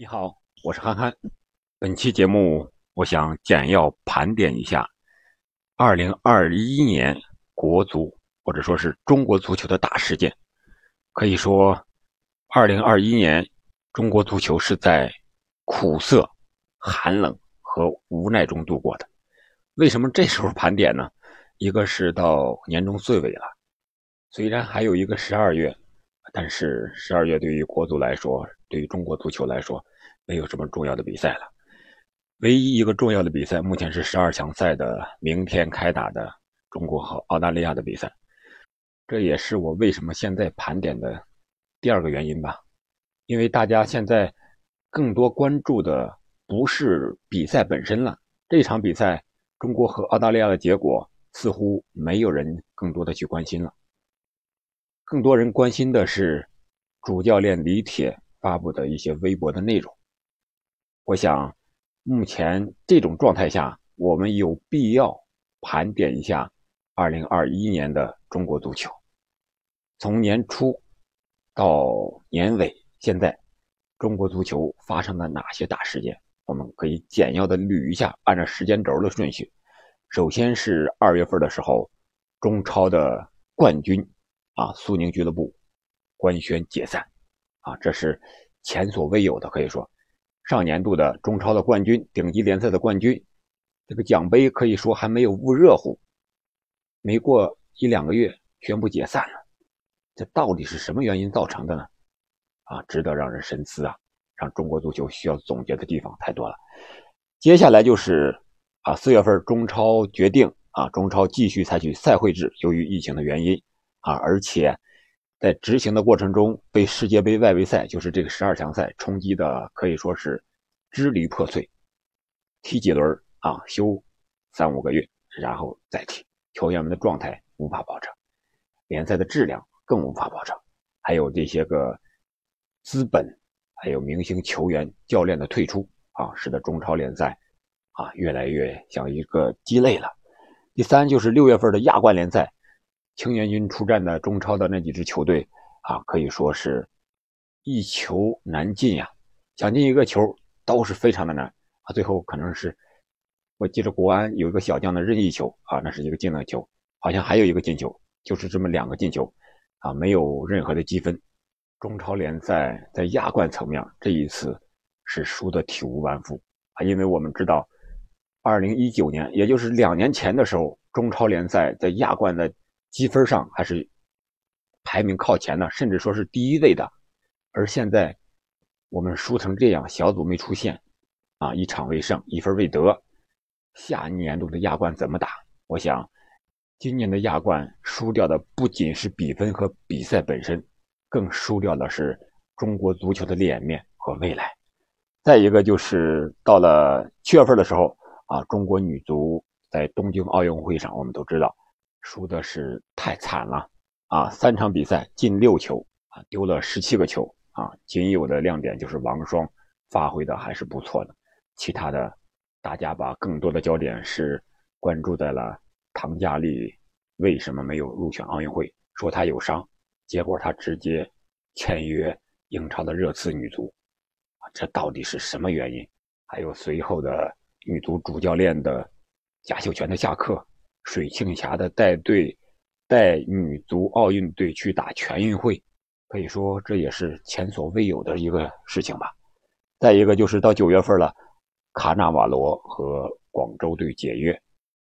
你好，我是憨憨。本期节目，我想简要盘点一下2021年国足或者说是中国足球的大事件。可以说，2021年中国足球是在苦涩、寒冷和无奈中度过的。为什么这时候盘点呢？一个是到年终岁尾了，虽然还有一个十二月。但是十二月对于国足来说，对于中国足球来说，没有什么重要的比赛了。唯一一个重要的比赛，目前是十二强赛的明天开打的中国和澳大利亚的比赛。这也是我为什么现在盘点的第二个原因吧。因为大家现在更多关注的不是比赛本身了。这场比赛，中国和澳大利亚的结果似乎没有人更多的去关心了。更多人关心的是主教练李铁发布的一些微博的内容。我想，目前这种状态下，我们有必要盘点一下2021年的中国足球。从年初到年尾，现在中国足球发生了哪些大事件？我们可以简要的捋一下，按照时间轴的顺序。首先是二月份的时候，中超的冠军。啊，苏宁俱乐部官宣解散，啊，这是前所未有的，可以说，上年度的中超的冠军，顶级联赛的冠军，这个奖杯可以说还没有捂热乎，没过一两个月宣布解散了，这到底是什么原因造成的呢？啊，值得让人深思啊，让中国足球需要总结的地方太多了。接下来就是啊，四月份中超决定啊，中超继续采取赛会制，由于疫情的原因。啊！而且在执行的过程中，被世界杯外围赛，就是这个十二强赛冲击的可以说是支离破碎。踢几轮啊？休三五个月，然后再踢，球员们的状态无法保证，联赛的质量更无法保证，还有这些个资本，还有明星球员、教练的退出啊，使得中超联赛啊越来越像一个鸡肋了。第三就是六月份的亚冠联赛。青年军出战的中超的那几支球队啊，可以说是一球难进呀，想进一个球都是非常的难啊。最后可能是我记得国安有一个小将的任意球啊，那是一个进了球，好像还有一个进球，就是这么两个进球啊，没有任何的积分。中超联赛在亚冠层面这一次是输得体无完肤啊，因为我们知道，二零一九年也就是两年前的时候，中超联赛在亚冠的。积分上还是排名靠前的，甚至说是第一位的。而现在我们输成这样，小组没出现，啊，一场未胜，一分未得。下年度的亚冠怎么打？我想，今年的亚冠输掉的不仅是比分和比赛本身，更输掉的是中国足球的脸面和未来。再一个就是到了七月份的时候，啊，中国女足在东京奥运会上，我们都知道。输的是太惨了啊！三场比赛进六球啊，丢了十七个球啊。仅有的亮点就是王霜发挥的还是不错的，其他的大家把更多的焦点是关注在了唐佳丽为什么没有入选奥运会，说她有伤，结果她直接签约英超的热刺女足啊，这到底是什么原因？还有随后的女足主教练的贾秀全的下课。水庆霞的带队带女足奥运队去打全运会，可以说这也是前所未有的一个事情吧。再一个就是到九月份了，卡纳瓦罗和广州队解约，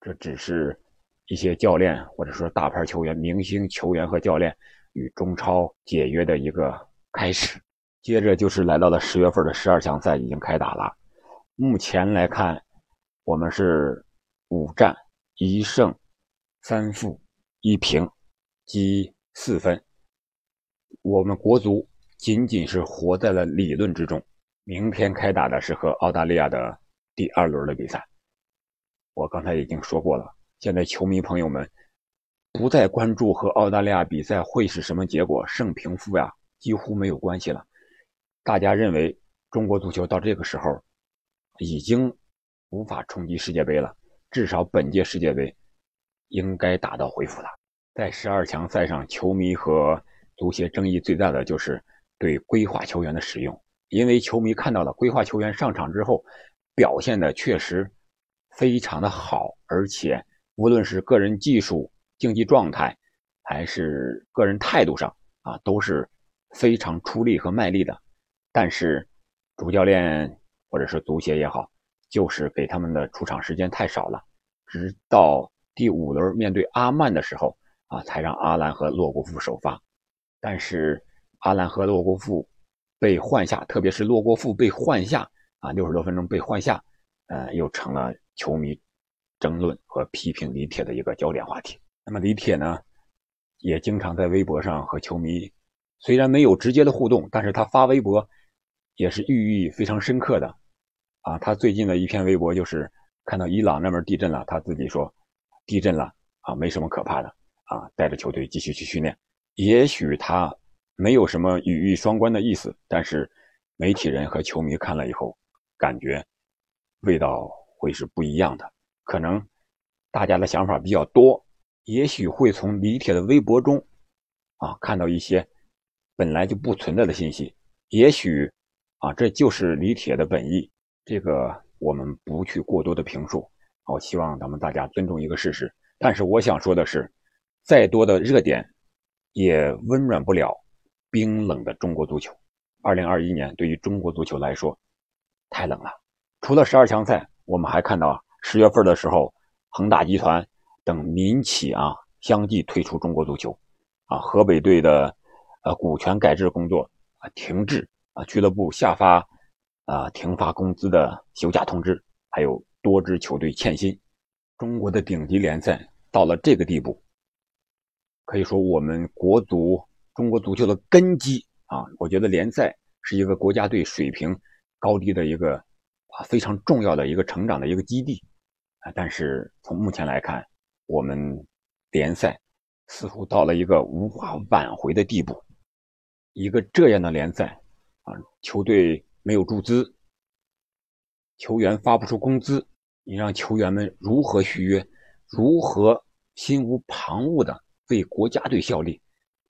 这只是一些教练或者说大牌球员、明星球员和教练与中超解约的一个开始。接着就是来到了十月份的十二强赛已经开打了，目前来看，我们是五战。一胜三负一平，积四分。我们国足仅仅是活在了理论之中。明天开打的是和澳大利亚的第二轮的比赛。我刚才已经说过了，现在球迷朋友们不再关注和澳大利亚比赛会是什么结果，胜平负呀几乎没有关系了。大家认为中国足球到这个时候已经无法冲击世界杯了。至少本届世界杯应该打道回府了。在十二强赛上，球迷和足协争议最大的就是对规划球员的使用。因为球迷看到了规划球员上场之后表现的确实非常的好，而且无论是个人技术、竞技状态，还是个人态度上啊，都是非常出力和卖力的。但是主教练或者是足协也好，就是给他们的出场时间太少了，直到第五轮面对阿曼的时候啊，才让阿兰和洛国富首发。但是阿兰和洛国富。被换下，特别是洛国富被换下啊，六十多分钟被换下，呃，又成了球迷争论和批评李铁的一个焦点话题。那么李铁呢，也经常在微博上和球迷，虽然没有直接的互动，但是他发微博也是寓意非常深刻的。啊，他最近的一篇微博就是看到伊朗那边地震了，他自己说地震了啊，没什么可怕的啊，带着球队继续去训练。也许他。没有什么语义双关的意思，但是媒体人和球迷看了以后，感觉味道会是不一样的。可能大家的想法比较多，也许会从李铁的微博中啊看到一些本来就不存在的信息。也许啊这就是李铁的本意，这个我们不去过多的评述。我希望咱们大家尊重一个事实。但是我想说的是，再多的热点也温暖不了。冰冷的中国足球，二零二一年对于中国足球来说太冷了。除了十二强赛，我们还看到十月份的时候，恒大集团等民企啊相继退出中国足球，啊，河北队的呃股权改制工作啊停滞啊，俱乐部下发啊停发工资的休假通知，还有多支球队欠薪。中国的顶级联赛到了这个地步，可以说我们国足。中国足球的根基啊，我觉得联赛是一个国家队水平高低的一个啊非常重要的一个成长的一个基地啊。但是从目前来看，我们联赛似乎到了一个无法挽回的地步。一个这样的联赛啊，球队没有注资，球员发不出工资，你让球员们如何续约？如何心无旁骛的为国家队效力？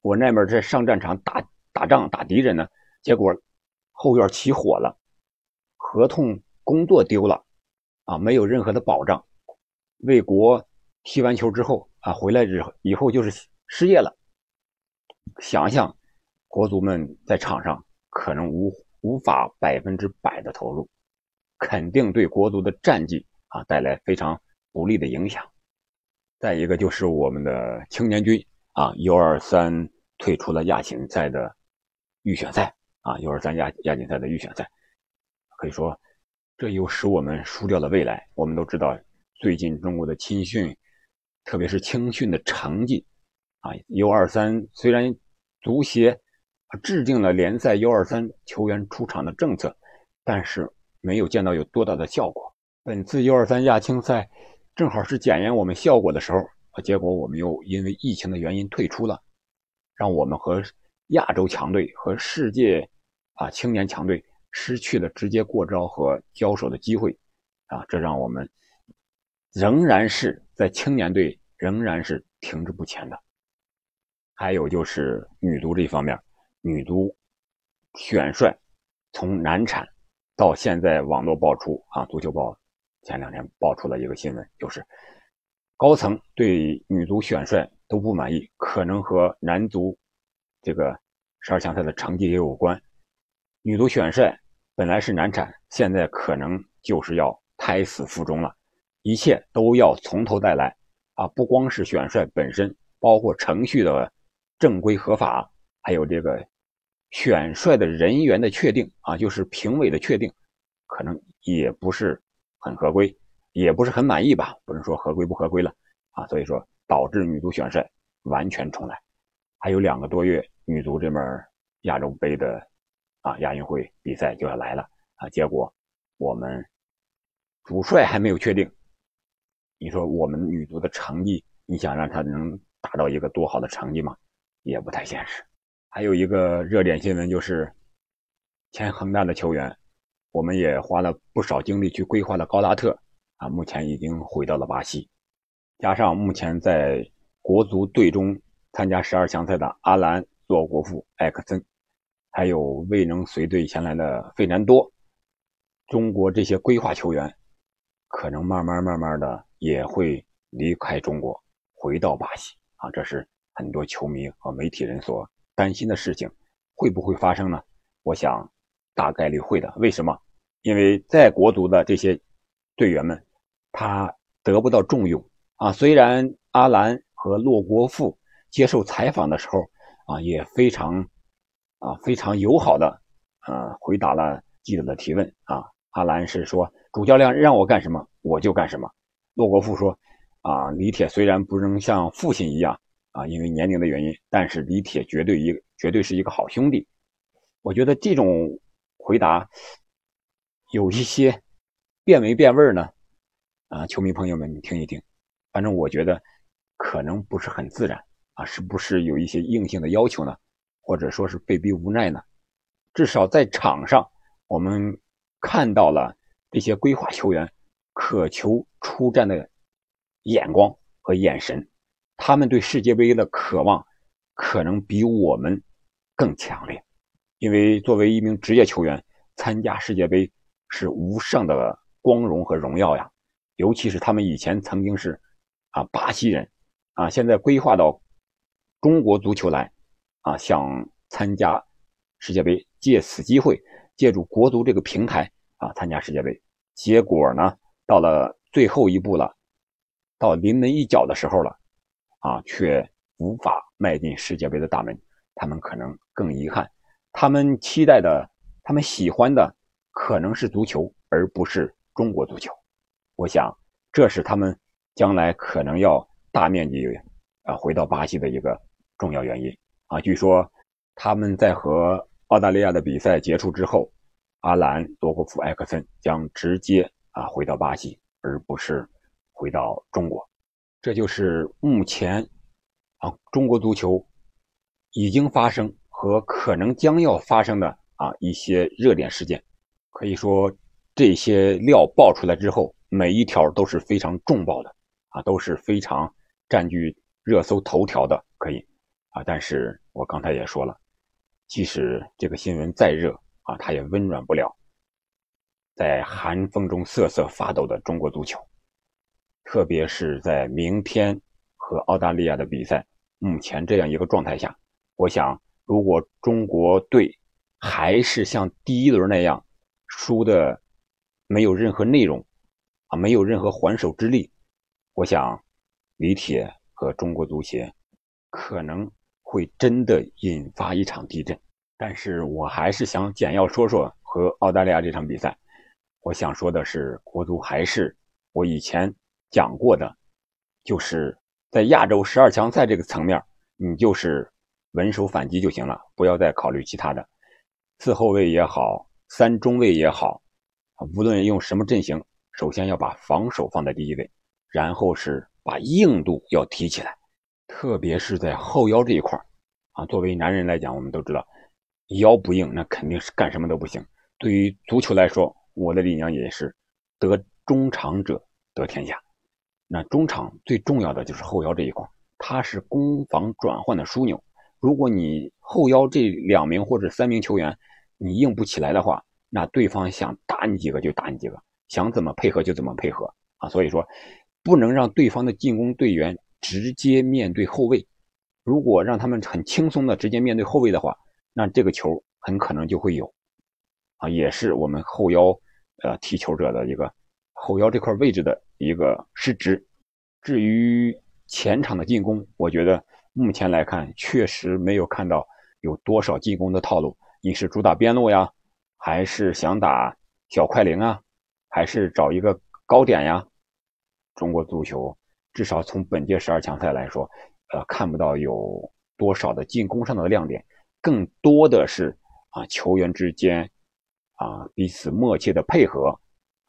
我那边在上战场打打仗打敌人呢，结果后院起火了，合同工作丢了，啊，没有任何的保障，为国踢完球之后啊，回来之后以后就是失业了。想想国足们在场上可能无无法百分之百的投入，肯定对国足的战绩啊带来非常不利的影响。再一个就是我们的青年军。啊，U 二三退出了亚锦赛的预选赛啊，U 二三亚亚锦赛的预选赛，可以说这又使我们输掉了未来。我们都知道，最近中国的青训，特别是青训的成绩啊，U 二三虽然足协制定了联赛 U 二三球员出场的政策，但是没有见到有多大的效果。本次 U 二三亚青赛正好是检验我们效果的时候。结果我们又因为疫情的原因退出了，让我们和亚洲强队和世界啊青年强队失去了直接过招和交手的机会，啊，这让我们仍然是在青年队仍然是停滞不前的。还有就是女足这方面，女足选帅从难产到现在，网络爆出啊，足球报前两天爆出了一个新闻，就是。高层对女足选帅都不满意，可能和男足这个十二强赛的成绩也有关。女足选帅本来是难产，现在可能就是要胎死腹中了，一切都要从头再来啊！不光是选帅本身，包括程序的正规合法，还有这个选帅的人员的确定啊，就是评委的确定，可能也不是很合规。也不是很满意吧，不能说合规不合规了啊，所以说导致女足选帅完全重来，还有两个多月，女足这门亚洲杯的啊亚运会比赛就要来了啊，结果我们主帅还没有确定，你说我们女足的成绩，你想让她能达到一个多好的成绩吗？也不太现实。还有一个热点新闻就是前恒大的球员，我们也花了不少精力去规划了高拉特。啊，目前已经回到了巴西，加上目前在国足队中参加十二强赛的阿兰、洛国富、艾克森，还有未能随队前来的费南多，中国这些规划球员，可能慢慢慢慢的也会离开中国，回到巴西啊，这是很多球迷和媒体人所担心的事情，会不会发生呢？我想大概率会的。为什么？因为在国足的这些队员们，他得不到重用啊。虽然阿兰和洛国富接受采访的时候啊，也非常。啊，非常友好的，啊，回答了记者的提问。啊，阿兰是说，主教练让我干什么，我就干什么。洛国富说，啊，李铁虽然不能像父亲一样，啊，因为年龄的原因，但是李铁绝对一绝对是一个好兄弟。我觉得这种回答有一些变没变味呢？啊，球迷朋友们，你听一听。反正我觉得可能不是很自然。啊，是不是有一些硬性的要求呢？或者说是被逼无奈呢？至少在场上，我们看到了这些规划球员渴求出战的眼光和眼神，他们对世界杯的渴望可能比我们更强烈。因为作为一名职业球员，参加世界杯是无上的光荣和荣耀呀。尤其是他们以前曾经是啊巴西人啊，现在规划到中国足球来。啊，想参加世界杯，借此机会，借助国足这个平台啊，参加世界杯。结果呢，到了最后一步了，到临门一脚的时候了，啊，却无法迈进世界杯的大门。他们可能更遗憾，他们期待的，他们喜欢的，可能是足球，而不是中国足球。我想，这是他们将来可能要大面积啊回到巴西的一个重要原因。啊，据说他们在和澳大利亚的比赛结束之后，阿兰、多霍夫、埃克森将直接啊回到巴西，而不是回到中国。这就是目前啊中国足球已经发生和可能将要发生的啊一些热点事件。可以说，这些料爆出来之后，每一条都是非常重磅的啊，都是非常占据热搜头条的，可以。啊！但是我刚才也说了，即使这个新闻再热啊，它也温暖不了在寒风中瑟瑟发抖的中国足球。特别是在明天和澳大利亚的比赛，目前这样一个状态下，我想，如果中国队还是像第一轮那样输的没有任何内容啊，没有任何还手之力，我想李铁和中国足协可能。会真的引发一场地震，但是我还是想简要说说和澳大利亚这场比赛。我想说的是，国足还是我以前讲过的，就是在亚洲十二强赛这个层面，你就是稳守反击就行了，不要再考虑其他的。四后卫也好，三中卫也好，无论用什么阵型，首先要把防守放在第一位，然后是把硬度要提起来。特别是在后腰这一块啊，作为男人来讲，我们都知道，腰不硬，那肯定是干什么都不行。对于足球来说，我的理念也是，得中场者得天下。那中场最重要的就是后腰这一块，它是攻防转换的枢纽。如果你后腰这两名或者三名球员你硬不起来的话，那对方想打你几个就打你几个，想怎么配合就怎么配合啊。所以说，不能让对方的进攻队员。直接面对后卫，如果让他们很轻松的直接面对后卫的话，那这个球很可能就会有，啊，也是我们后腰呃踢球者的一个后腰这块位置的一个失职。至于前场的进攻，我觉得目前来看确实没有看到有多少进攻的套路。你是主打边路呀，还是想打小快灵啊，还是找一个高点呀？中国足球。至少从本届十二强赛来说，呃，看不到有多少的进攻上的亮点，更多的是啊球员之间啊彼此默契的配合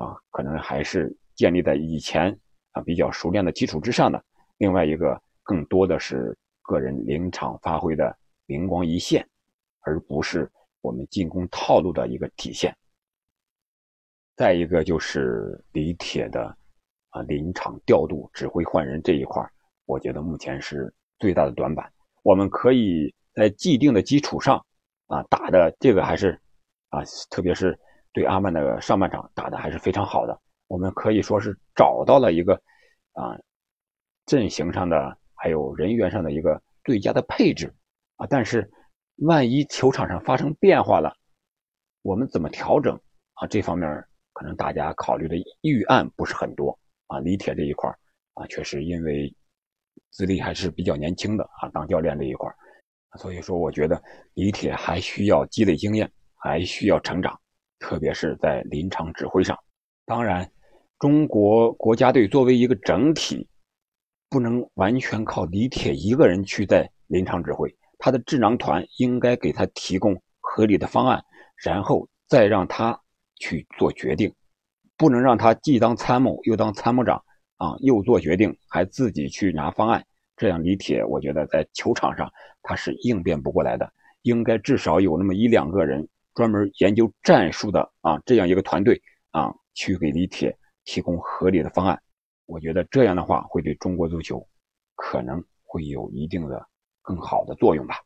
啊，可能还是建立在以前啊比较熟练的基础之上的。另外一个，更多的是个人临场发挥的灵光一现，而不是我们进攻套路的一个体现。再一个就是李铁的。啊，临场调度、指挥换人这一块我觉得目前是最大的短板。我们可以在既定的基础上，啊，打的这个还是啊，特别是对阿曼的上半场打的还是非常好的。我们可以说是找到了一个啊阵型上的还有人员上的一个最佳的配置啊，但是万一球场上发生变化了，我们怎么调整啊？这方面可能大家考虑的预案不是很多啊。李铁这一块啊，确实因为资历还是比较年轻的啊，当教练这一块所以说我觉得李铁还需要积累经验，还需要成长，特别是在临场指挥上。当然，中国国家队作为一个整体，不能完全靠李铁一个人去在临场指挥，他的智囊团应该给他提供合理的方案。然后再让他去做决定，不能让他既当参谋又当参谋长啊，又做决定还自己去拿方案，这样李铁我觉得在球场上他是应变不过来的。应该至少有那么一两个人专门研究战术的啊，这样一个团队啊，去给李铁提供合理的方案。我觉得这样的话会对中国足球可能会有一定的更好的作用吧。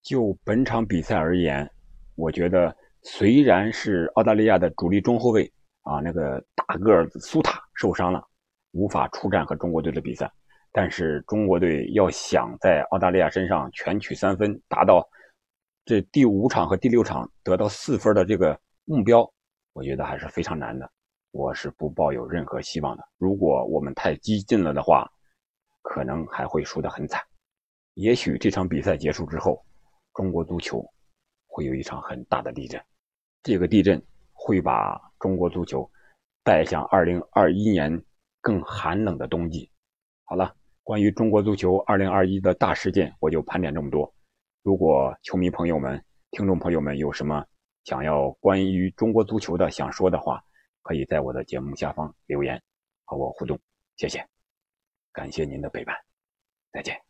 就本场比赛而言。我觉得虽然是澳大利亚的主力中后卫啊，那个大个子苏塔受伤了，无法出战和中国队的比赛，但是中国队要想在澳大利亚身上全取三分，达到这第五场和第六场得到四分的这个目标，我觉得还是非常难的。我是不抱有任何希望的。如果我们太激进了的话，可能还会输得很惨。也许这场比赛结束之后，中国足球。会有一场很大的地震，这个地震会把中国足球带向2021年更寒冷的冬季。好了，关于中国足球2021的大事件，我就盘点这么多。如果球迷朋友们、听众朋友们有什么想要关于中国足球的想说的话，可以在我的节目下方留言和我互动。谢谢，感谢您的陪伴，再见。